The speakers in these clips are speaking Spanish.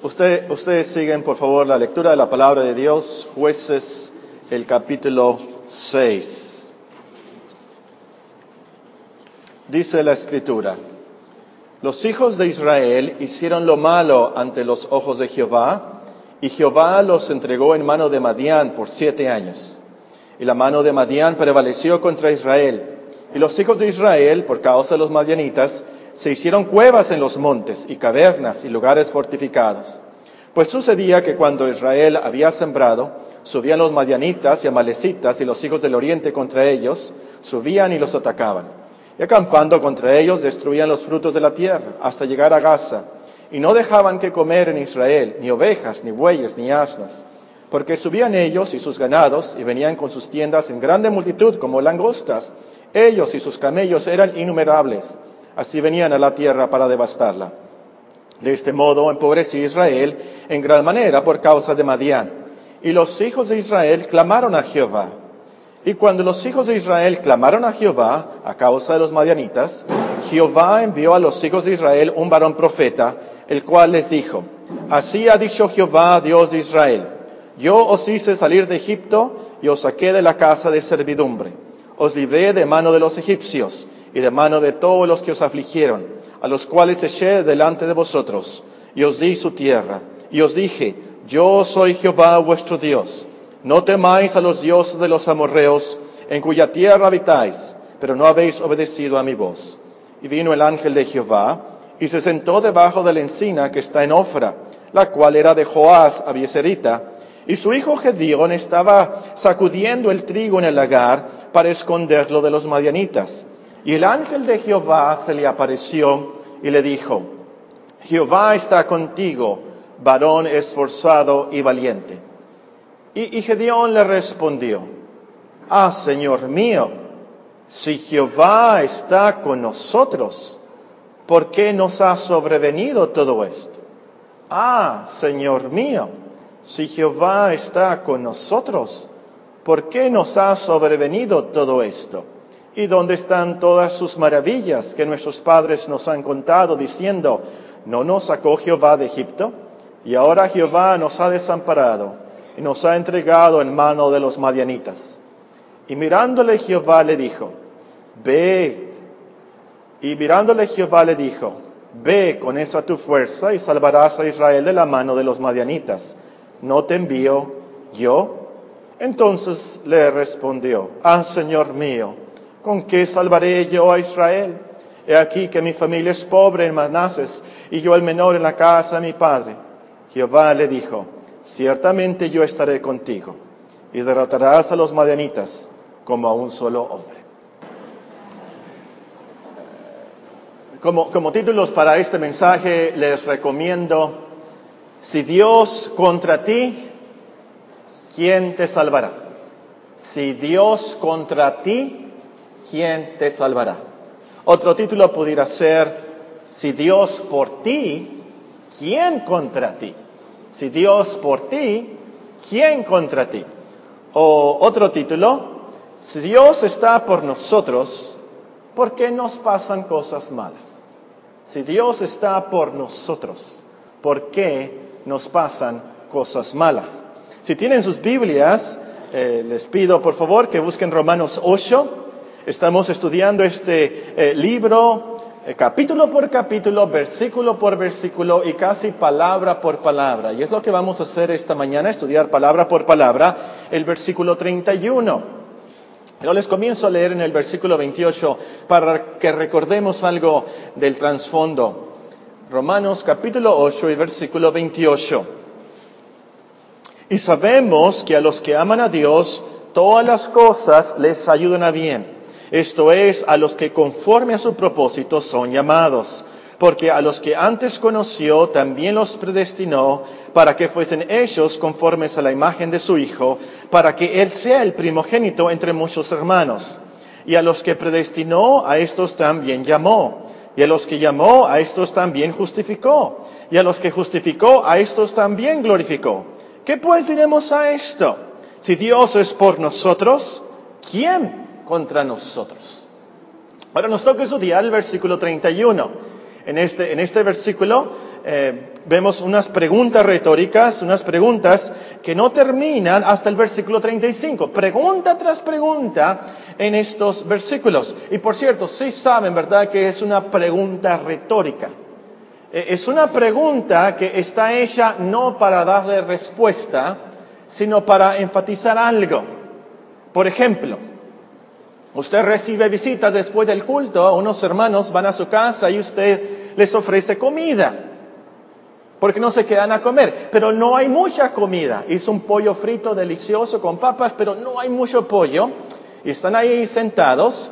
Usted, ustedes siguen, por favor, la lectura de la palabra de Dios, jueces, el capítulo 6. Dice la escritura, los hijos de Israel hicieron lo malo ante los ojos de Jehová, y Jehová los entregó en mano de Madián por siete años. Y la mano de Madián prevaleció contra Israel. Y los hijos de Israel, por causa de los madianitas, se hicieron cuevas en los montes y cavernas y lugares fortificados. Pues sucedía que cuando Israel había sembrado, subían los madianitas y amalecitas y los hijos del oriente contra ellos, subían y los atacaban. Y acampando contra ellos, destruían los frutos de la tierra hasta llegar a Gaza. Y no dejaban que comer en Israel ni ovejas, ni bueyes, ni asnos. Porque subían ellos y sus ganados y venían con sus tiendas en grande multitud como langostas. Ellos y sus camellos eran innumerables. Así venían a la tierra para devastarla. De este modo empobreció Israel en gran manera por causa de Madián. Y los hijos de Israel clamaron a Jehová. Y cuando los hijos de Israel clamaron a Jehová a causa de los madianitas, Jehová envió a los hijos de Israel un varón profeta, el cual les dijo, Así ha dicho Jehová, Dios de Israel, yo os hice salir de Egipto y os saqué de la casa de servidumbre. Os libré de mano de los egipcios y de mano de todos los que os afligieron, a los cuales eché delante de vosotros, y os di su tierra. Y os dije, yo soy Jehová vuestro Dios. No temáis a los dioses de los amorreos, en cuya tierra habitáis, pero no habéis obedecido a mi voz. Y vino el ángel de Jehová, y se sentó debajo de la encina que está en Ofra, la cual era de Joás Abieserita, y su hijo Gedeón estaba sacudiendo el trigo en el lagar para esconderlo de los madianitas. Y el ángel de Jehová se le apareció y le dijo, Jehová está contigo, varón esforzado y valiente. Y, Gedeón le respondió, Ah, Señor mío, si Jehová está con nosotros, ¿por qué nos ha sobrevenido todo esto? Ah, Señor mío, si Jehová está con nosotros, ¿por qué nos ha sobrevenido todo esto? ¿Y dónde están todas sus maravillas que nuestros padres nos han contado diciendo, ¿no nos sacó Jehová de Egipto? Y ahora Jehová nos ha desamparado y nos ha entregado en mano de los madianitas. Y mirándole Jehová le dijo, ve. Y mirándole Jehová le dijo, ve con esa tu fuerza y salvarás a Israel de la mano de los madianitas. ¿No te envío yo? Entonces le respondió, ah, Señor mío, ¿con qué salvaré yo a Israel? He aquí que mi familia es pobre en Manases y yo el menor en la casa de mi padre. Jehová le dijo, ciertamente yo estaré contigo y derrotarás a los madianitas como a un solo hombre. Como, como títulos para este mensaje les recomiendo, si Dios contra ti, ¿quién te salvará? Si Dios contra ti, ¿quién te salvará? Otro título pudiera ser, si Dios por ti, ¿quién contra ti? Si Dios por ti, ¿quién contra ti? O otro título, si Dios está por nosotros, ¿por qué nos pasan cosas malas? Si Dios está por nosotros, ¿por qué nos pasan cosas malas? Si tienen sus Biblias, eh, les pido por favor que busquen Romanos 8. Estamos estudiando este eh, libro eh, capítulo por capítulo, versículo por versículo y casi palabra por palabra. Y es lo que vamos a hacer esta mañana, estudiar palabra por palabra el versículo 31. Pero les comienzo a leer en el versículo 28 para que recordemos algo del trasfondo. Romanos capítulo 8 y versículo 28. Y sabemos que a los que aman a Dios, todas las cosas les ayudan a bien. Esto es, a los que conforme a su propósito son llamados. Porque a los que antes conoció, también los predestinó para que fuesen ellos conformes a la imagen de su Hijo, para que Él sea el primogénito entre muchos hermanos. Y a los que predestinó, a estos también llamó. Y a los que llamó, a estos también justificó. Y a los que justificó, a estos también glorificó. ¿Qué pues diremos a esto? Si Dios es por nosotros, ¿quién contra nosotros? Ahora nos toca estudiar el versículo 31. En este, en este versículo eh, vemos unas preguntas retóricas, unas preguntas que no terminan hasta el versículo 35. Pregunta tras pregunta en estos versículos. Y por cierto, sí saben, ¿verdad?, que es una pregunta retórica. Eh, es una pregunta que está hecha no para darle respuesta, sino para enfatizar algo. Por ejemplo, usted recibe visitas después del culto, unos hermanos van a su casa y usted les ofrece comida porque no se quedan a comer. Pero no hay mucha comida. Hizo un pollo frito delicioso con papas, pero no hay mucho pollo. Y están ahí sentados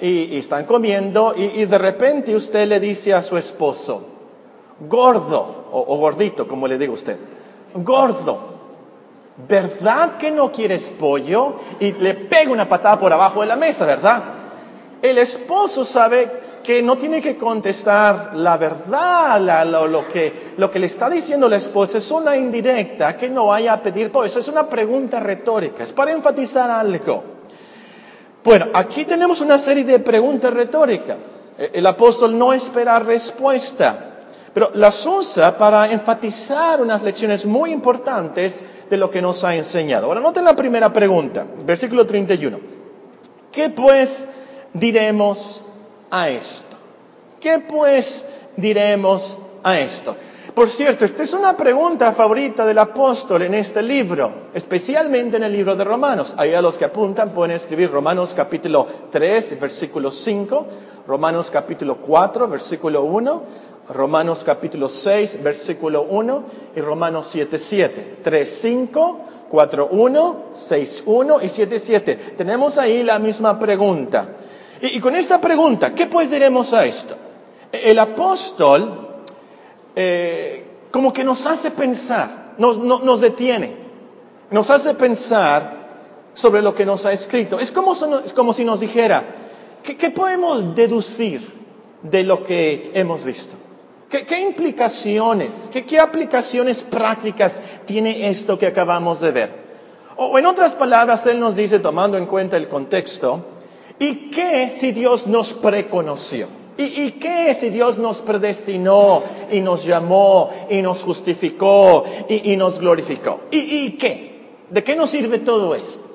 y, están comiendo y, de repente usted le dice a su esposo, gordo o, gordito, como le digo usted, gordo, ¿verdad que no quieres pollo? Y le pega una patada por abajo de la mesa, ¿verdad? El esposo sabe que no tiene que contestar la verdad, lo, que, lo que le está diciendo la esposa es una indirecta, que no vaya a pedir por eso, es una pregunta retórica, es para enfatizar algo. Bueno, aquí tenemos una serie de preguntas retóricas. E, el apóstol no espera respuesta, pero las usa para enfatizar unas lecciones muy importantes de lo que nos ha enseñado. Ahora, noten la primera pregunta, versículo 31. ¿Qué pues diremos a esto? ¿Qué pues diremos a esto? Por cierto, esta es una pregunta favorita del apóstol en este libro, especialmente en el libro de Romanos. Ahí a los que apuntan pueden escribir Romanos capítulo 3, versículo 5, Romanos capítulo 4, versículo 1, Romanos capítulo 6, versículo 1 y Romanos 7, 7. 3, 5, 4, 1, 6, 1 y 7, 7. Tenemos ahí la misma pregunta. Y, con esta pregunta, ¿qué pues diremos a esto? El apóstol eh, como que nos hace pensar, nos, nos detiene, nos hace pensar sobre lo que nos ha escrito. Es como, es como si nos dijera, ¿qué, podemos deducir de lo que hemos visto? ¿Qué, implicaciones, qué, aplicaciones prácticas tiene esto que acabamos de ver? O en otras palabras, Él nos dice, tomando en cuenta el contexto, ¿Y qué si Dios nos preconoció? ¿Y, qué si Dios nos predestinó y nos llamó y nos justificó y, nos glorificó? ¿Y, qué? ¿De qué nos sirve todo esto?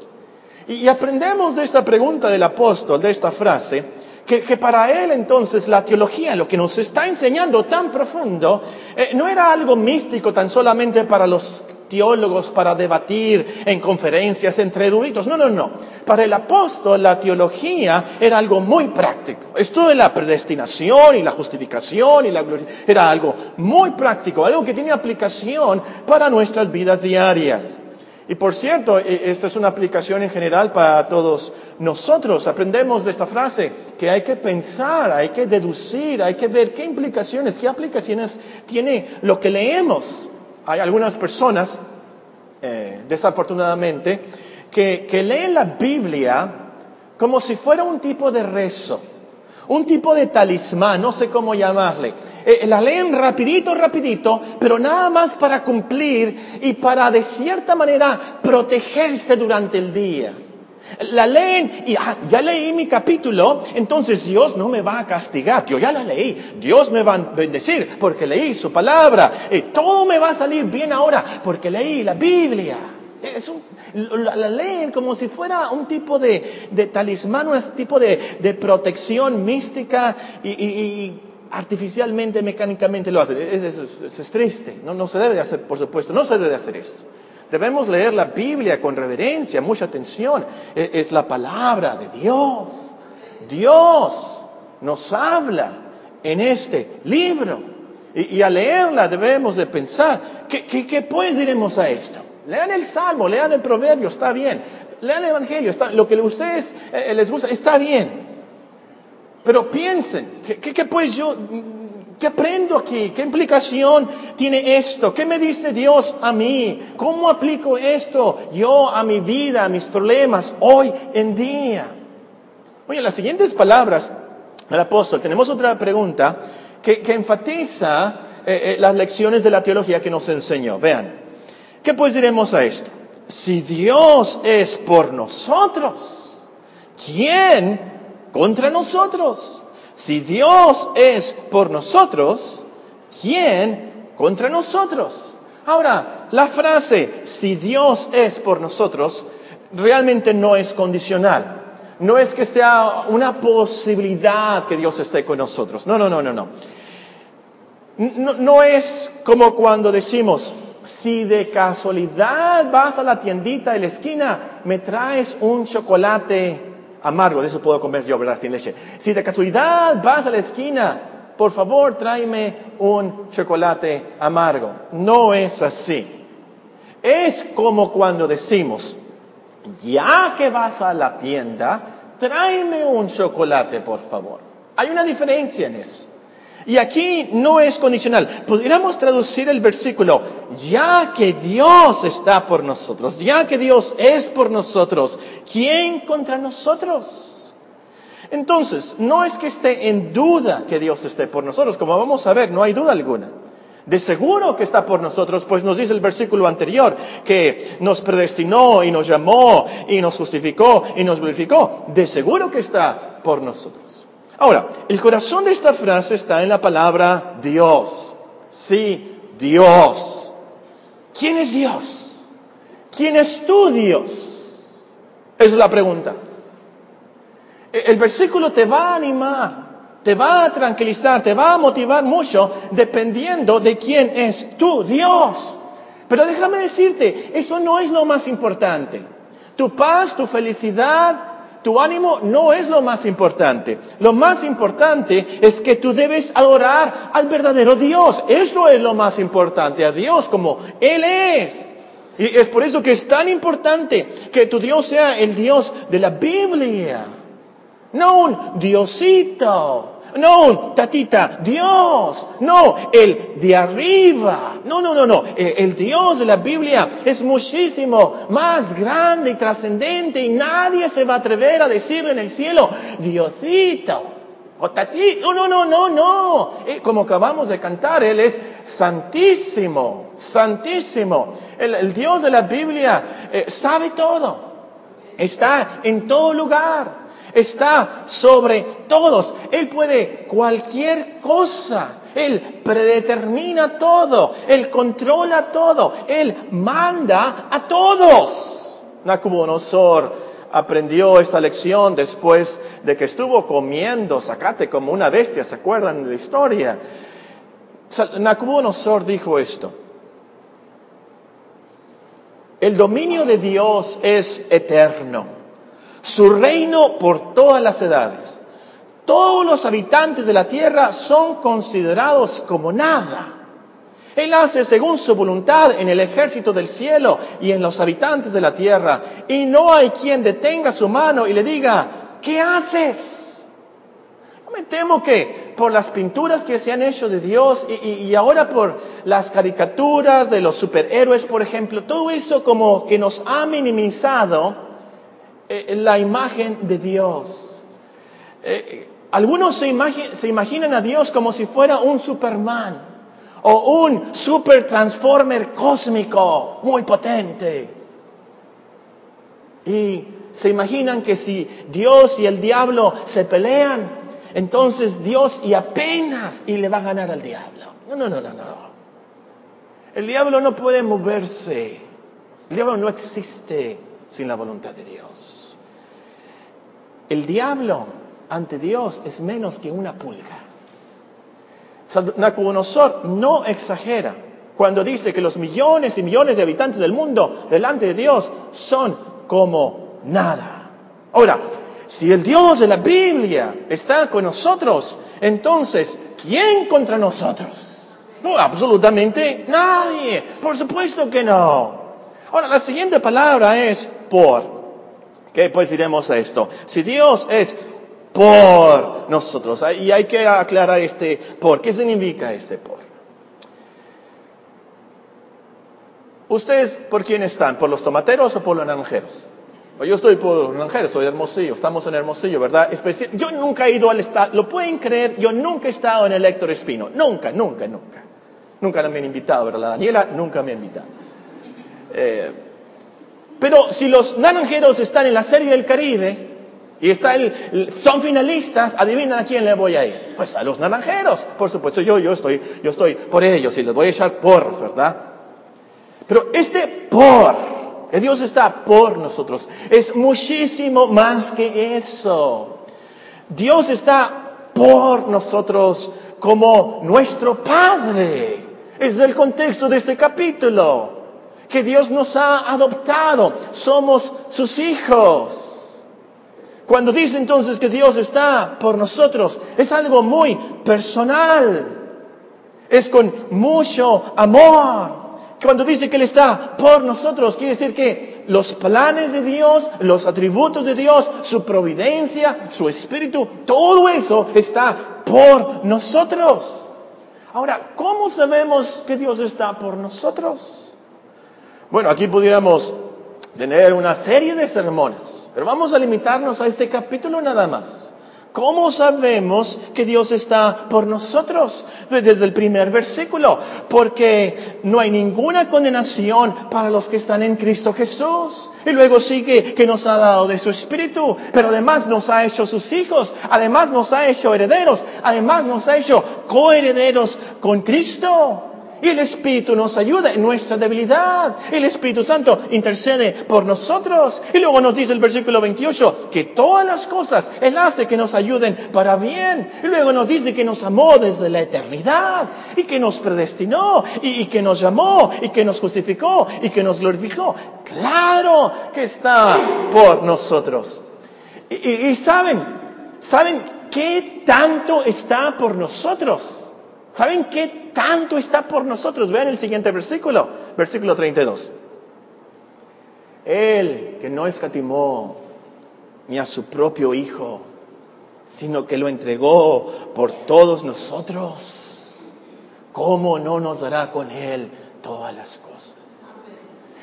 Y, aprendemos de esta pregunta del apóstol, de esta frase, que, para él entonces la teología, lo que nos está enseñando tan profundo, eh, no era algo místico tan solamente para los teólogos para debatir en conferencias entre eruditos. No, no, no. Para el apóstol la teología era algo muy práctico. Esto de la predestinación y la justificación y la gloria era algo muy práctico, algo que tiene aplicación para nuestras vidas diarias. Y por cierto, e, esta es una aplicación en general para todos nosotros. Aprendemos de esta frase que hay que pensar, hay que deducir, hay que ver qué implicaciones, qué aplicaciones tiene lo que leemos. Hay algunas personas, eh, desafortunadamente, que, leen la Biblia como si fuera un tipo de rezo, un tipo de talismán, no sé cómo llamarle. Eh, la leen rapidito, rapidito, pero nada más para cumplir y para de cierta manera protegerse durante el día. La leen y ah, ya leí mi capítulo, entonces Dios no me va a castigar, yo ya la leí, Dios me va a bendecir porque leí su palabra, y todo me va a salir bien ahora porque leí la Biblia. Es la, leen como si fuera un tipo de, de talismán, un tipo de, protección mística y, artificialmente, mecánicamente lo hacen. Es, es, triste, no, no se debe de hacer, por supuesto, no se debe de hacer eso. Debemos leer la Biblia con reverencia, mucha atención. E, es la palabra de Dios. Dios nos habla en este libro. Y, al leerla debemos de pensar, ¿qué, qué, pues diremos a esto? Lean el Salmo, lean el Proverbio, está bien. Lean el Evangelio, lo que a ustedes eh, les gusta, está bien. Pero piensen, ¿qué, qué pues yo ¿Qué aprendo aquí? ¿Qué implicación tiene esto? ¿Qué me dice Dios a mí? ¿Cómo aplico esto yo a mi vida, a mis problemas hoy en día? Oye, las siguientes palabras del apóstol, tenemos otra pregunta que, enfatiza eh, eh, las lecciones de la teología que nos enseñó. Vean, ¿qué pues diremos a esto? Si Dios es por nosotros, ¿quién contra nosotros? Si Dios es por nosotros, ¿quién Contra nosotros. Ahora, la frase, si Dios es por nosotros, realmente no es condicional. No es que sea una posibilidad que Dios esté con nosotros. No, no, no, no, no. No, es como cuando decimos, si de casualidad vas a la tiendita de la esquina, me traes un chocolate amargo, de eso puedo comer yo, ¿verdad? Sin leche. Si de casualidad vas a la esquina, por favor tráeme un chocolate amargo. No es así. Es como cuando decimos, ya que vas a la tienda, tráeme un chocolate, por favor. Hay una diferencia en eso. Y aquí no es condicional. Podríamos traducir el versículo, ya que Dios está por nosotros, ya que Dios es por nosotros, ¿quién contra nosotros? Entonces, no es que esté en duda que Dios esté por nosotros, como vamos a ver, no hay duda alguna. De seguro que está por nosotros, pues nos dice el versículo anterior, que nos predestinó y nos llamó y nos justificó y nos glorificó. De seguro que está por nosotros. Ahora, el corazón de esta frase está en la palabra Dios. Sí, Dios. ¿Quién es Dios? ¿Quién es tu Dios? Es la pregunta. E, el versículo te va a animar, te va a tranquilizar, te va a motivar mucho dependiendo de quién es tu Dios. Pero déjame decirte, eso no es lo más importante. Tu paz, tu felicidad, tu ánimo no es lo más importante. Lo más importante es que tú debes adorar al verdadero Dios. Eso es lo más importante, a Dios como Él es. Y es por eso que es tan importante que tu Dios sea el Dios de la Biblia. No un Diosito, no, tatita, Dios. No, el de arriba. No, no, no, no. Eh, el Dios de la Biblia es muchísimo más grande y trascendente y nadie se va a atrever a decirle en el cielo, Diosito. O tatito. No, no, no, no. Eh, como acabamos de cantar, Él es santísimo, santísimo. El, Dios de la Biblia eh, sabe todo. Está en todo lugar está sobre todos. Él puede cualquier cosa. Él predetermina todo. Él controla todo. Él manda a todos. Nacubonosor aprendió esta lección después de que estuvo comiendo zacate como una bestia. ¿Se acuerdan de la historia? Nacubonosor dijo esto. El dominio de Dios es eterno su reino por todas las edades. Todos los habitantes de la tierra son considerados como nada. Él hace según su voluntad en el ejército del cielo y en los habitantes de la tierra. Y no hay quien detenga su mano y le diga, ¿qué haces? No me temo que por las pinturas que se han hecho de Dios y, ahora por las caricaturas de los superhéroes, por ejemplo, todo eso como que nos ha minimizado eh, la imagen de Dios. Eh, algunos se, se imaginan a Dios como si fuera un Superman o un super transformer cósmico muy potente. Y se imaginan que si Dios y el diablo se pelean, entonces Dios y apenas y le va a ganar al diablo. No, no, no, no, no. El diablo no puede moverse. El diablo no existe sin la voluntad de Dios. El diablo ante Dios es menos que una pulga. Nabucodonosor no exagera cuando dice que los millones y millones de habitantes del mundo delante de Dios son como nada. Ahora, si el Dios de la Biblia está con nosotros, entonces, ¿quién contra nosotros? No, absolutamente nadie. Por supuesto que no. Ahora, la siguiente palabra es por. ¿Qué pues diremos esto? Si Dios es por nosotros, y hay que aclarar este por. ¿Qué significa este por? ¿Ustedes por quién están? ¿Por los tomateros o por los naranjeros? Yo estoy por naranjeros, soy Hermosillo, estamos en Hermosillo, ¿verdad? yo nunca he ido al estado, lo pueden creer, yo nunca he estado en el Héctor Espino, nunca, nunca, nunca. Nunca me han invitado, ¿verdad? Daniela nunca me ha invitado. Eh, pero si los naranjeros están en la serie del Caribe Y está son finalistas, adivinen a quién le voy a ir. Pues a los naranjeros, por supuesto, yo, yo estoy, yo estoy por ellos y les voy a echar porras, ¿verdad? Pero este por, que Dios está por nosotros, es muchísimo más que eso. Dios está por nosotros como nuestro Padre. Es el contexto de este capítulo. Que Dios nos ha adoptado. Somos sus hijos. Cuando dice entonces que Dios está por nosotros, es algo muy personal. Es con mucho amor. Cuando dice que Él está por nosotros, quiere decir que los planes de Dios, los atributos de Dios, su providencia, su espíritu, todo eso está por nosotros. Ahora, ¿cómo sabemos que Dios está por nosotros? Bueno, aquí pudiéramos tener una serie de sermones, pero vamos a limitarnos a este capítulo nada más. ¿Cómo sabemos que Dios está por nosotros? Desde el primer versículo, porque no hay ninguna condenación para los que están en Cristo Jesús. Y luego sigue que nos ha dado de su Espíritu, pero además nos ha hecho sus hijos, además nos ha hecho herederos, además nos ha hecho coherederos con Cristo. Y el Espíritu nos ayuda en nuestra debilidad. El Espíritu Santo intercede por nosotros. Y luego nos dice el versículo 28 que todas las cosas Él hace que nos ayuden para bien. Y luego nos dice que nos amó desde la eternidad y que nos predestinó y, que nos llamó y que nos justificó y que nos glorificó. Claro que está por nosotros. Y, y saben, ¿saben qué tanto está por nosotros? ¿Saben qué tanto está por nosotros? Vean el siguiente versículo, versículo 32. Él que no escatimó ni a su propio Hijo, sino que lo entregó por todos nosotros, ¿cómo no nos dará con Él todas las cosas?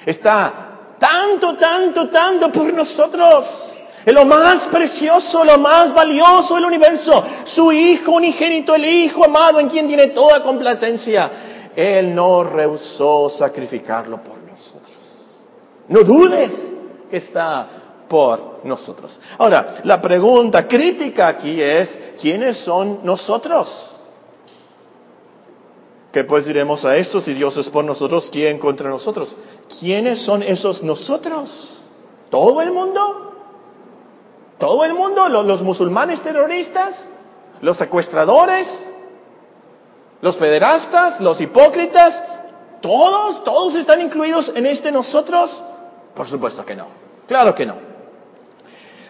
Está tanto, tanto, tanto por nosotros es lo más precioso, lo más valioso del universo. Su Hijo unigénito, el Hijo amado en quien tiene toda complacencia. Él no rehusó sacrificarlo por nosotros. No dudes que está por nosotros. Ahora, la pregunta crítica aquí es, ¿quiénes son nosotros? ¿Qué pues diremos a esto? Si Dios es por nosotros, ¿quién contra nosotros? ¿Quiénes son esos nosotros? ¿Todo el mundo? Todo el mundo, los, musulmanes terroristas, los secuestradores, los pederastas, los hipócritas, todos, todos están incluidos en este nosotros. Por supuesto que no. Claro que no.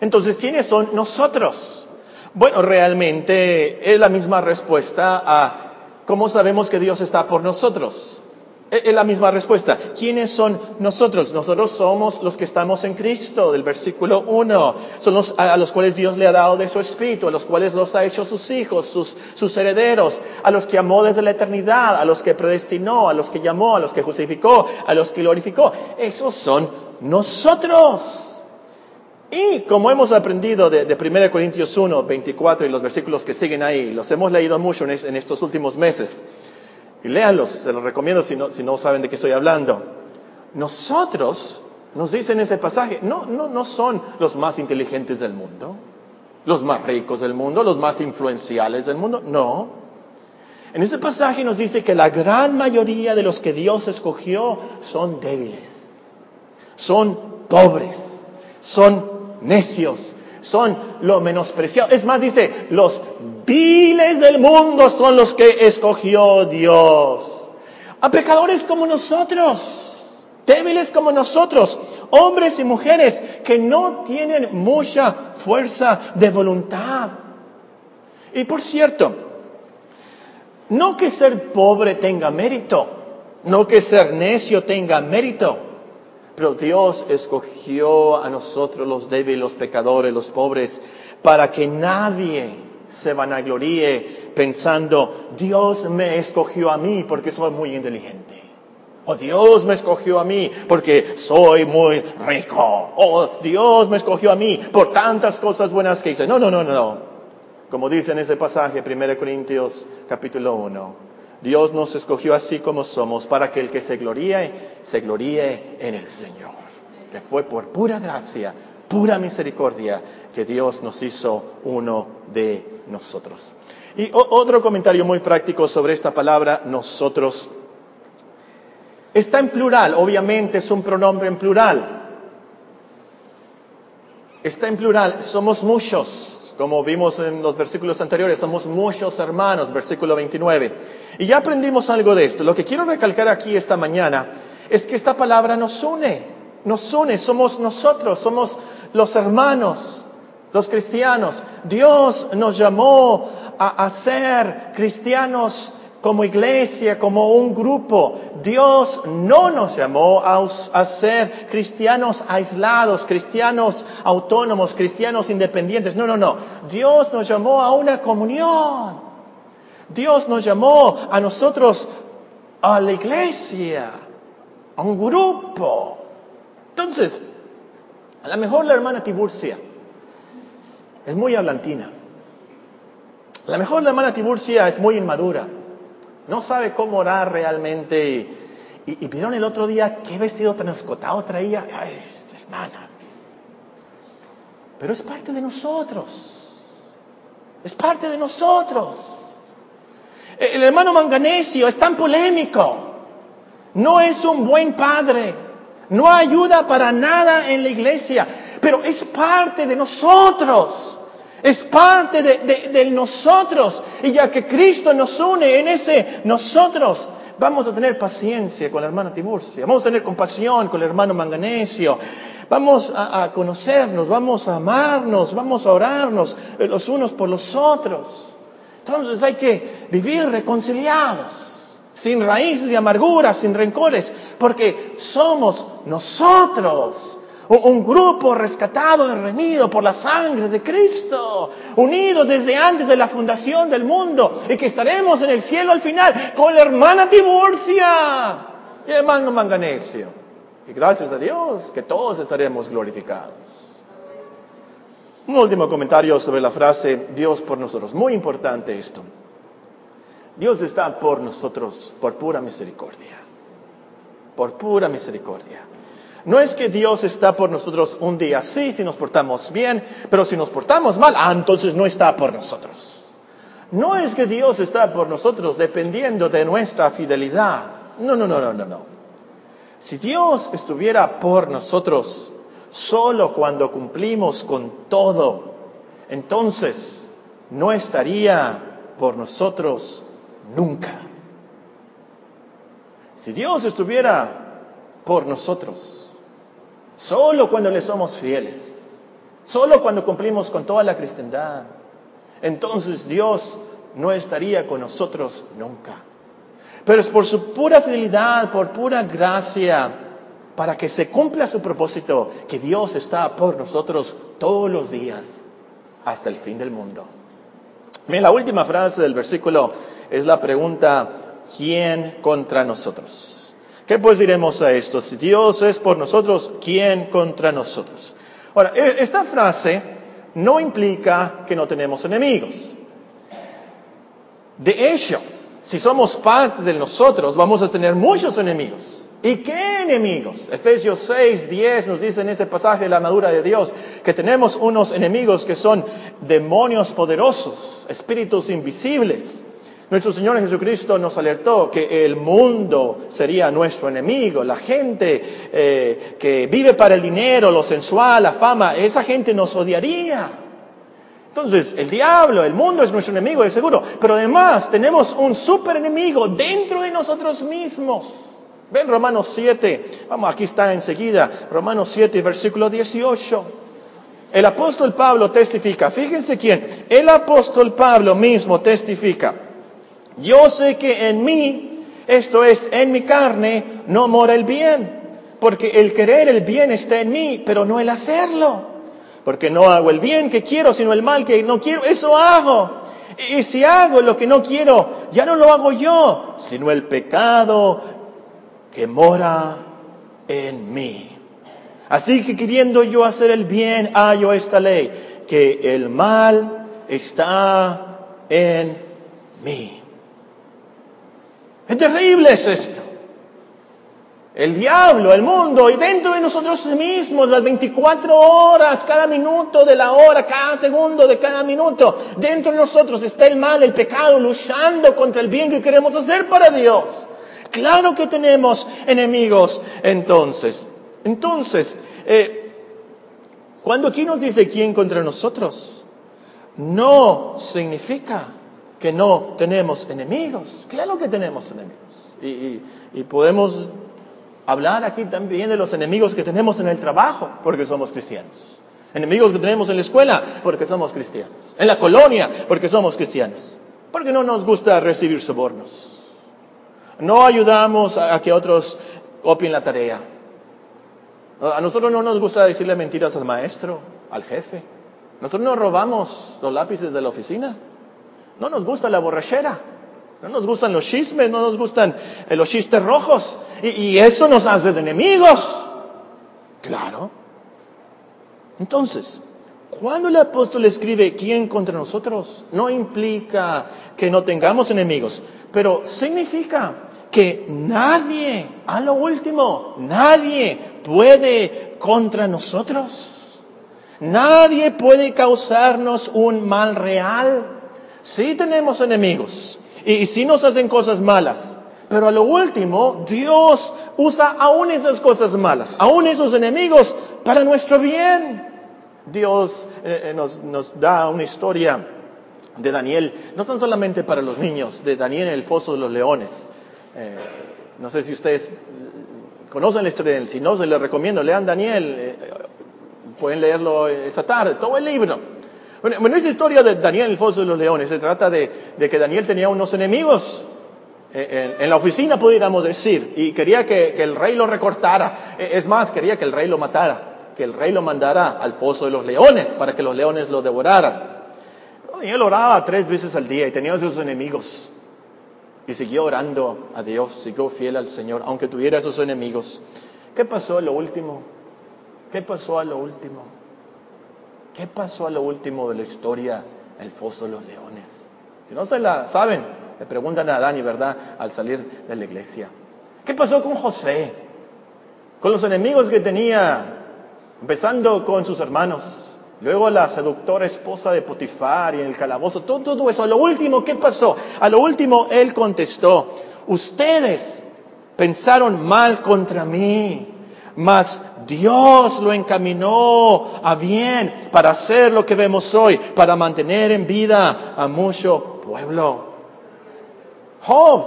Entonces, ¿quiénes son nosotros? Bueno, realmente es la misma respuesta a cómo sabemos que Dios está por nosotros. Es la misma respuesta. ¿Quiénes son nosotros? Nosotros somos los que estamos en Cristo, del versículo 1. Son los a los cuales Dios le ha dado de su Espíritu, a los cuales los ha hecho sus hijos, sus, herederos, a los que amó desde la eternidad, a los que predestinó, a los que llamó, a los que justificó, a los que glorificó. Esos son nosotros. Y como hemos aprendido de, de 1 Corintios 1, 24 y los versículos que siguen ahí, los hemos leído mucho en estos últimos meses. Y léanlos, se los recomiendo si no, si no saben de qué estoy hablando. Nosotros, nos dicen en ese pasaje, no, no, no son los más inteligentes del mundo, los más ricos del mundo, los más influenciales del mundo, no. En ese pasaje nos dice que la gran mayoría de los que Dios escogió son débiles, son pobres, son necios, son lo menospreciado. Es más, dice, los viles del mundo son los que escogió Dios. A pecadores como nosotros, débiles como nosotros, hombres y mujeres que no tienen mucha fuerza de voluntad. Y por cierto, no que ser pobre tenga mérito, no que ser necio tenga mérito, pero Dios escogió a nosotros los débiles, los pecadores, los pobres, para que nadie se vanagloríe pensando, Dios me escogió a mí porque soy muy inteligente. O Dios me escogió a mí porque soy muy rico. O Dios me escogió a mí por tantas cosas buenas que hice. No, no, no, no. Como dice en ese pasaje, 1 Corintios capítulo 1. Dios nos escogió así como somos para que el que se gloríe, se gloríe en el Señor. Que fue por pura gracia, pura misericordia que Dios nos hizo uno de nosotros. Y otro comentario muy práctico sobre esta palabra, nosotros. Está en plural, obviamente es un pronombre en plural. Está en plural, somos muchos, como vimos en los versículos anteriores, somos muchos hermanos, versículo 29. Y ya aprendimos algo de esto. Lo que quiero recalcar aquí esta mañana es que esta palabra nos une, nos une, somos nosotros, somos los hermanos, los cristianos. Dios nos llamó a, ser cristianos como iglesia, como un grupo. Dios no nos llamó a, ser cristianos aislados, cristianos autónomos, cristianos independientes. No, no, no. Dios nos llamó a una comunión. Dios nos llamó a nosotros, a la iglesia, a un grupo. Entonces, a lo mejor la hermana Tiburcia es muy hablantina. A lo mejor la hermana Tiburcia es muy inmadura. No sabe cómo orar realmente. Y, vieron el otro día qué vestido tan escotado traía. Ay, hermana. Pero es parte de nosotros. Es parte de nosotros. El hermano Manganesio es tan polémico. No es un buen padre. No ayuda para nada en la iglesia. Pero es parte de nosotros. Es parte de, nosotros. Y ya que Cristo nos une en ese nosotros, vamos a tener paciencia con la hermana Tiburcia. Vamos a tener compasión con el hermano Manganesio. Vamos a conocernos, vamos a amarnos, vamos a orarnos los unos por los otros. Entonces hay que vivir reconciliados, sin raíces de amargura, sin rencores, porque somos nosotros un grupo rescatado y remido por la sangre de Cristo, unidos desde antes de la fundación del mundo y que estaremos en el cielo al final con la hermana Tiburcia y el hermano Manganesio. Y gracias a Dios que todos estaremos glorificados. Un último comentario sobre la frase Dios por nosotros. Muy importante esto. Dios está por nosotros por pura misericordia. Por pura misericordia. No es que Dios está por nosotros un día sí, si nos portamos bien, pero si nos portamos mal, ah, entonces no está por nosotros. No es que Dios está por nosotros dependiendo de nuestra fidelidad. No, no, no, no, no, no. Si Dios estuviera por nosotros, solo cuando cumplimos con todo, entonces no estaría por nosotros nunca. Si Dios estuviera por nosotros, solo cuando le somos fieles, solo cuando cumplimos con toda la cristiandad, entonces Dios no estaría con nosotros nunca. Pero es por su pura fidelidad, por pura gracia, para que se cumpla su propósito, que Dios está por nosotros todos los días hasta el fin del mundo. la última frase del versículo es la pregunta, ¿quién contra nosotros? ¿Qué pues diremos a esto? Si Dios es por nosotros, ¿quién contra nosotros? Ahora, e, esta frase no implica que no tenemos enemigos. De hecho, si somos parte de nosotros, vamos a tener muchos enemigos. ¿Y qué enemigos? Efesios 6, 10 nos dice en este pasaje la armadura de Dios que tenemos unos enemigos que son demonios poderosos, espíritus invisibles. Nuestro Señor Jesucristo nos alertó que el mundo sería nuestro enemigo, la gente eh, que vive para el dinero, lo sensual, la fama, esa gente nos odiaría. Entonces, el diablo, el mundo es nuestro enemigo, de seguro, pero además tenemos un super enemigo dentro de nosotros mismos. Ven Romanos 7, vamos, aquí está enseguida, Romanos 7, versículo 18. El apóstol Pablo testifica, fíjense quién, el apóstol Pablo mismo testifica, yo sé que en mí, esto es, en mi carne, no mora el bien, porque el querer el bien está en mí, pero no el hacerlo. Porque no hago el bien que quiero, sino el mal que no quiero, eso hago. Y si hago lo que no quiero, ya no lo hago yo, sino el pecado que mora en mí. Así que queriendo yo hacer el bien, hallo esta ley, que el mal está en mí. Es terrible es esto. El diablo, el mundo y dentro de nosotros mismos, las 24 horas, cada minuto de la hora, cada segundo de cada minuto, dentro de nosotros está el mal, el pecado, luchando contra el bien que queremos hacer para Dios. Claro que tenemos enemigos entonces. Entonces, eh, cuando aquí nos dice quién contra nosotros, no significa que no tenemos enemigos. Claro que tenemos enemigos. Y, y podemos hablar aquí también de los enemigos que tenemos en el trabajo, porque somos cristianos. Enemigos que tenemos en la escuela, porque somos cristianos. En la colonia, porque somos cristianos. Porque no nos gusta recibir sobornos. No ayudamos a que otros copien la tarea. A nosotros no nos gusta decirle mentiras al maestro, al jefe. Nosotros no robamos los lápices de la oficina. No nos gusta la borrachera. No nos gustan los chismes, no nos gustan eh, los chistes rojos. Y, eso nos hace de enemigos. Claro. Entonces, cuando el apóstol escribe quién contra nosotros, no implica que no tengamos enemigos, pero significa que nadie, a lo último, nadie puede contra nosotros. Nadie puede causarnos un mal real. Sí tenemos enemigos, y, si nos hacen cosas malas. Pero a lo último, Dios usa aún esas cosas malas, aún esos enemigos, para nuestro bien. Dios eh, eh, nos, nos da una historia de Daniel, no tan solamente para los niños, de Daniel en el foso de los leones. Eh, no sé si ustedes conocen la historia de él, si no, se les recomiendo, lean Daniel, pueden leerlo esa tarde, todo el libro. Bueno, esa historia de Daniel el foso de los leones se trata de, que Daniel tenía unos enemigos eh, en, la oficina, pudiéramos decir, y quería que, el rey lo recortara. E, es más, quería que el rey lo matara, que el rey lo mandara al foso de los leones para que los leones lo devoraran. Daniel oraba tres veces al día y tenía esos enemigos. Y siguió orando a Dios, siguió fiel al Señor, aunque tuviera esos enemigos. ¿Qué pasó a lo último? ¿Qué pasó a lo último? ¿Qué pasó a lo último de la historia, el foso de los leones? Si no se la saben, le preguntan a Dani, ¿verdad? Al salir de la iglesia. ¿Qué pasó con José? Con los enemigos que tenía, empezando con sus hermanos, luego la seductora esposa de Potifar y en el calabozo, todo, todo eso. A lo último, ¿qué pasó? A lo último, él contestó, ustedes pensaron mal contra mí, mas Dios lo encaminó a bien para hacer lo que vemos hoy, para mantener en vida a mucho pueblo. Job,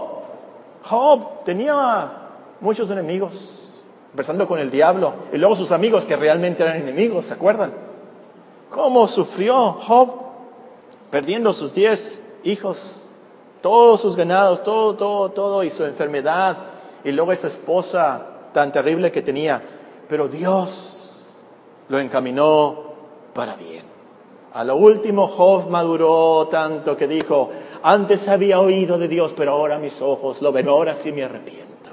Job tenía muchos enemigos, empezando con el diablo y luego sus amigos que realmente eran enemigos, ¿se acuerdan? ¿Cómo sufrió Job perdiendo sus diez hijos, todos sus ganados, todo, todo, todo y su enfermedad y luego esa esposa tan terrible que tenía, pero Dios lo encaminó para bien. A lo último, Job maduró tanto que dijo, antes había oído de Dios, pero ahora mis ojos lo ven, ahora sí me arrepiento.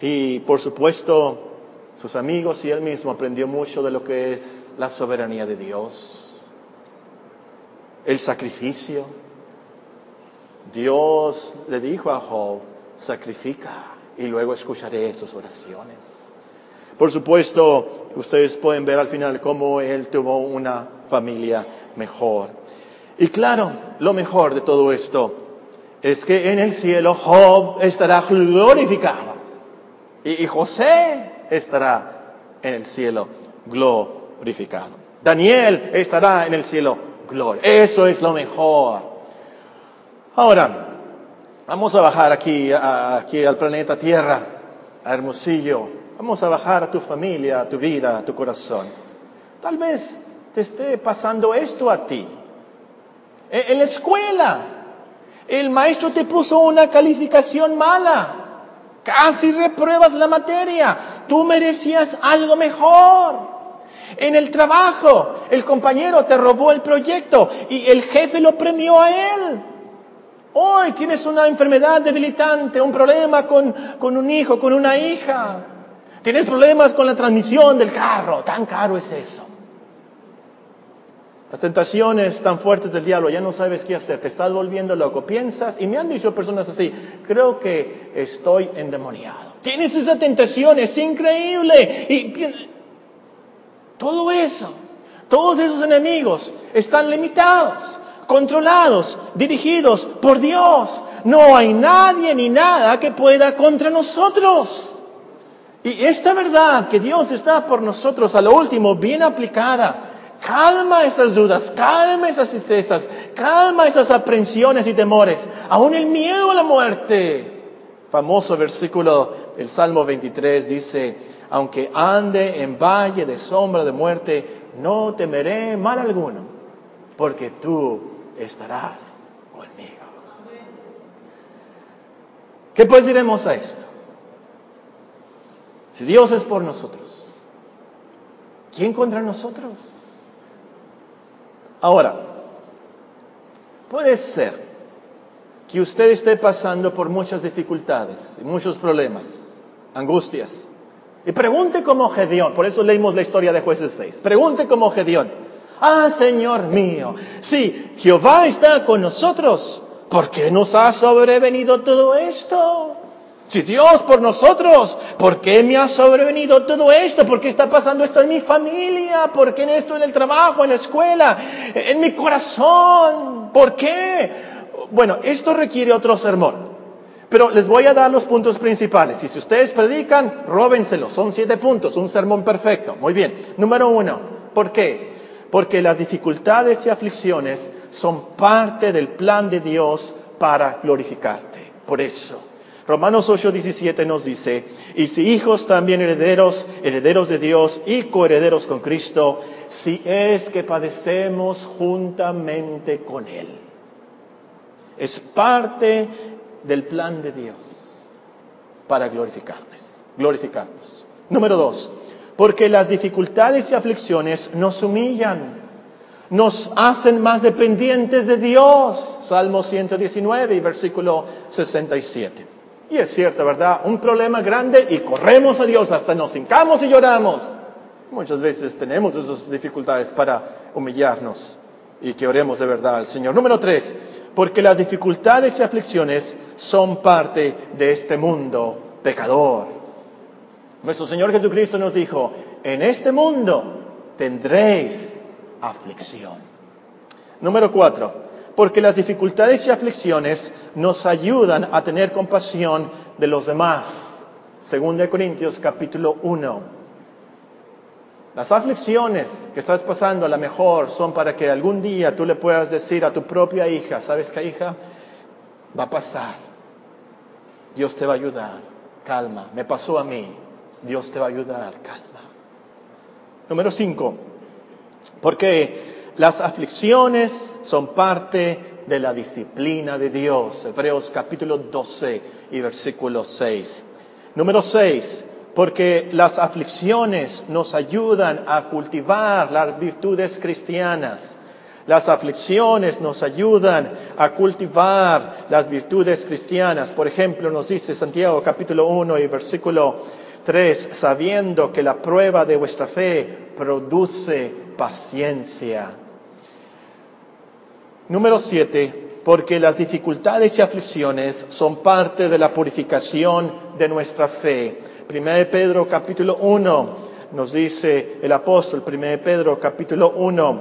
Y por supuesto, sus amigos y él mismo aprendió mucho de lo que es la soberanía de Dios, el sacrificio. Dios le dijo a Job, sacrifica y luego escucharé sus oraciones. Por supuesto, ustedes pueden ver al final cómo él tuvo una familia mejor. Y claro, lo mejor de todo esto es que en el cielo Job estará glorificado y José estará en el cielo glorificado. Daniel estará en el cielo gloria. Eso es lo mejor. Ahora, Vamos a bajar aquí, aquí al planeta Tierra, a Hermosillo. Vamos a bajar a tu familia, a tu vida, a tu corazón. Tal vez te esté pasando esto a ti. E, en la escuela, el maestro te puso una calificación mala. Casi repruebas la materia. Tú merecías algo mejor. En el trabajo, el compañero te robó el proyecto y el jefe lo premió a él. Hoy tienes una enfermedad debilitante, un problema con, con un hijo, con una hija. Tienes problemas con la transmisión del carro. Tan caro es eso. Las tentaciones tan fuertes del diablo, ya no sabes qué hacer, te estás volviendo loco, piensas, y me han dicho personas así, creo que estoy endemoniado. Tienes esa tentación, es increíble. Y todo eso, todos esos enemigos están limitados, controlados, dirigidos por Dios. No hay nadie ni nada que pueda contra nosotros. Y esta verdad que Dios está por nosotros a lo último bien aplicada, calma esas dudas, calma esas tristezas, calma esas aprensiones y temores, aún el miedo a la muerte. Famoso versículo del Salmo 23 dice, aunque ande en valle de sombra de muerte, no temeré mal alguno, porque tú estarás conmigo. ¿Qué pues diremos a esto? Si Dios es por nosotros, ¿quién contra nosotros? Ahora, puede ser que usted esté pasando por muchas dificultades y muchos problemas, angustias. Y pregunte como Gedeón, por eso leímos la historia de jueces 6. Pregunte como Gedeón, ah Señor mío, si Jehová está con nosotros, ¿por qué nos ha sobrevenido todo esto? Si Dios por nosotros, ¿por qué me ha sobrevenido todo esto? ¿Por qué está pasando esto en mi familia? ¿Por qué en esto en el trabajo, en la escuela, en mi corazón? ¿Por qué? Bueno, esto requiere otro sermón. Pero les voy a dar los puntos principales. Y si ustedes predican, róbenselos. Son siete puntos, un sermón perfecto. Muy bien. Número uno, ¿por qué? Porque las dificultades y aflicciones son parte del plan de Dios para glorificarte. Por eso. Romanos 8:17 nos dice, y si hijos también herederos, herederos de Dios y coherederos con Cristo, si es que padecemos juntamente con Él. Es parte del plan de Dios para glorificarnos. glorificarnos. Número dos, porque las dificultades y aflicciones nos humillan, nos hacen más dependientes de Dios. Salmo 119 y versículo 67. Y es cierto, ¿verdad? Un problema grande y corremos a Dios, hasta nos hincamos y lloramos. Muchas veces tenemos esas dificultades para humillarnos y que oremos de verdad al Señor. Número tres, porque las dificultades y aflicciones son parte de este mundo pecador. Nuestro Señor Jesucristo nos dijo, en este mundo tendréis aflicción. Número cuatro, porque las dificultades y aflicciones nos ayudan a tener compasión de los demás. Según de Corintios capítulo 1. Las aflicciones que estás pasando a lo mejor son para que algún día tú le puedas decir a tu propia hija, ¿sabes qué hija? Va a pasar. Dios te va a ayudar. Calma. Me pasó a mí. Dios te va a ayudar. Calma. Número 5. Porque las aflicciones son parte de la disciplina de Dios. Hebreos capítulo 12 y versículo 6. Número 6. Porque las aflicciones nos ayudan a cultivar las virtudes cristianas. Las aflicciones nos ayudan a cultivar las virtudes cristianas. Por ejemplo, nos dice Santiago capítulo 1 y versículo 3, sabiendo que la prueba de vuestra fe produce paciencia. Número siete, porque las dificultades y aflicciones son parte de la purificación de nuestra fe. Primero Pedro capítulo 1 nos dice el apóstol, Primero Pedro capítulo 1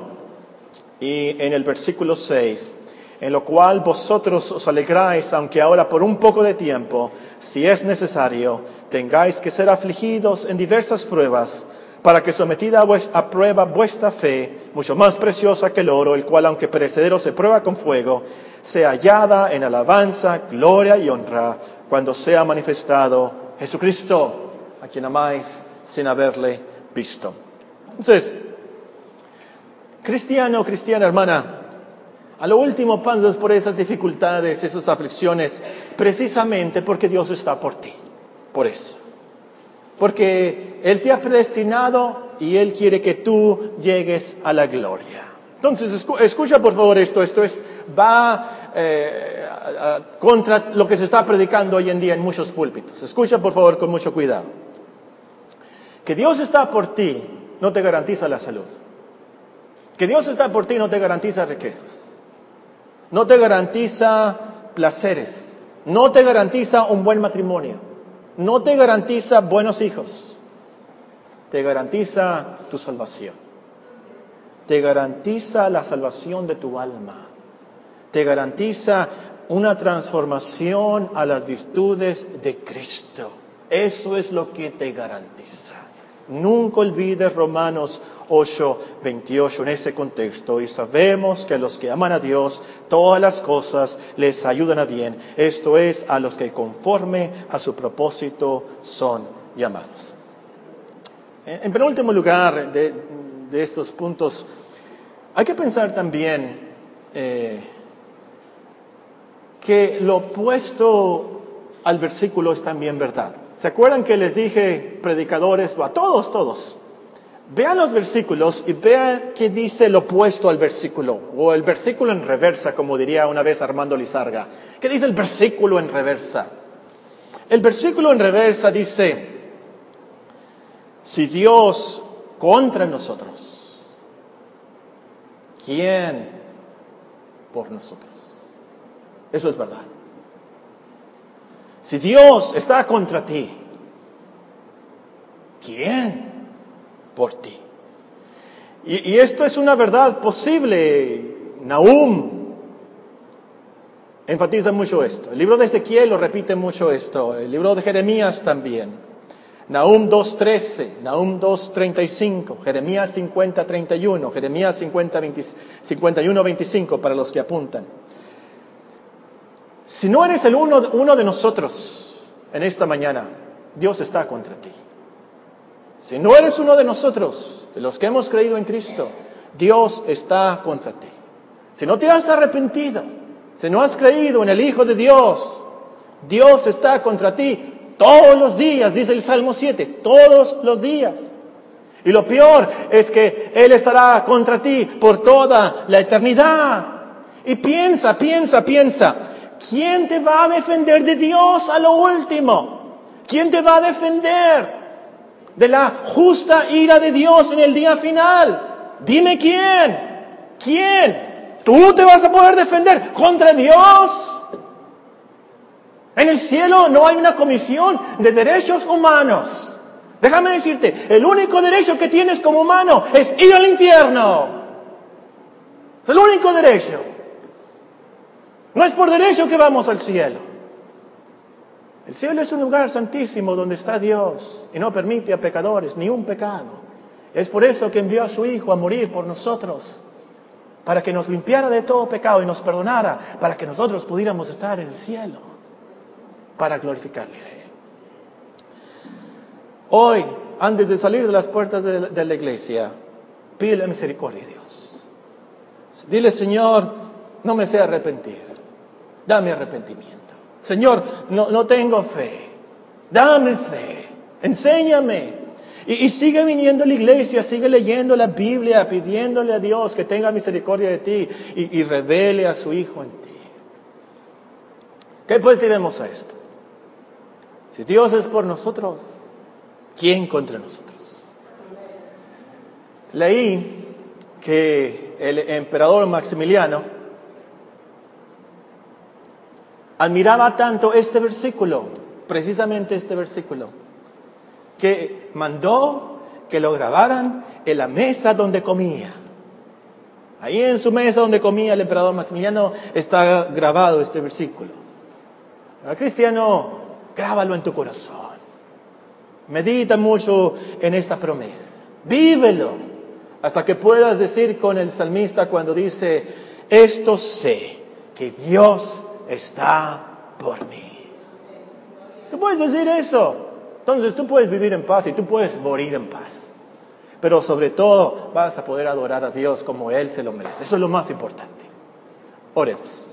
y en el versículo 6, en lo cual vosotros os alegráis, aunque ahora por un poco de tiempo, si es necesario, tengáis que ser afligidos en diversas pruebas para que sometida a, prueba vuestra fe, mucho más preciosa que el oro, el cual aunque perecedero se prueba con fuego, sea hallada en alabanza, gloria y honra cuando sea manifestado Jesucristo, a quien amáis sin haberle visto. Entonces, cristiano, cristiana, hermana, a lo último pasas por esas dificultades, esas aflicciones, precisamente porque Dios está por ti, por eso. Porque Él te ha predestinado y Él quiere que tú llegues a la gloria. Entonces, escucha por favor esto, esto es, va eh, contra lo que se está predicando hoy en día en muchos púlpitos. Escucha por favor con mucho cuidado. Que Dios está por ti no te garantiza la salud. Que Dios está por ti no te garantiza riquezas. No te garantiza placeres. No te garantiza un buen matrimonio. no te garantiza buenos hijos, te garantiza tu salvación, te garantiza la salvación de tu alma, te garantiza una transformación a las virtudes de Cristo. Eso es lo que te garantiza. Nunca olvides Romanos 8, 28 en ese contexto y sabemos que a los que aman a Dios todas las cosas les ayudan a bien. Esto es a los que conforme a su propósito son llamados. En penúltimo lugar de, estos puntos, hay que pensar también eh, que lo opuesto al versículo es también verdad. ¿Se acuerdan que les dije, predicadores, a todos, todos? Vean los versículos y vean qué dice lo opuesto al versículo, o el versículo en reversa, como diría una vez Armando Lizarga. ¿Qué dice el versículo en reversa? El versículo en reversa dice, si Dios contra nosotros, ¿quién por nosotros? Eso es verdad. Si Dios está contra ti, ¿quién por ti? Y, esto es una verdad posible. Nahum enfatiza mucho esto. El libro de Ezequiel lo repite mucho esto. El libro de Jeremías también. Nahum 2.13, Nahum 2.35, Jeremías 50.31, Jeremías 50, 51.25 para los que apuntan. Si no eres el uno, uno de nosotros en esta mañana, Dios está contra ti. Si no eres uno de nosotros, de los que hemos creído en Cristo, Dios está contra ti. Si no te has arrepentido, si no has creído en el Hijo de Dios, Dios está contra ti todos los días, dice el Salmo 7, todos los días. Y lo peor es que Él estará contra ti por toda la eternidad. Y piensa, piensa, piensa, ¿quién te va a defender de Dios a lo último? ¿Quién te va a defender de la justa ira de Dios en el día final? Dime quién. ¿Quién? ¿Tú te vas a poder defender contra Dios? En el cielo no hay una comisión de derechos humanos. Déjame decirte, el único derecho que tienes como humano es ir al infierno. Es el único derecho. No es por derecho que vamos al cielo. El cielo es un lugar santísimo donde está Dios y no permite a pecadores ni un pecado. Es por eso que envió a su Hijo a morir por nosotros, para que nos limpiara de todo pecado y nos perdonara, para que nosotros pudiéramos estar en el cielo, para glorificarle. Hoy, antes de salir de las puertas de, de la iglesia, pide la misericordia de Dios. Dile, Señor, no me sé arrepentir dame arrepentimiento. Señor, no, no tengo fe, dame fe, enséñame. Y, sigue viniendo a la iglesia, sigue leyendo la Biblia, pidiéndole a Dios que tenga misericordia de ti y, revele a su Hijo en ti. ¿Qué pues diremos a esto? Si Dios es por nosotros, ¿quién contra nosotros? Leí que el emperador Maximiliano admiraba tanto este versículo, precisamente este versículo, que mandó que lo grabaran en la mesa donde comía. Ahí en su mesa donde comía el emperador Maximiliano está grabado este versículo. cristiano, grábalo en tu corazón. Medita mucho en esta promesa. Vívelo hasta que puedas decir con el salmista cuando dice, esto sé, que Dios está por mí. Tú puedes decir eso. Entonces tú puedes vivir en paz y tú puedes morir en paz. Pero sobre todo vas a poder adorar a Dios como Él se lo merece. Eso es lo más importante. Oremos.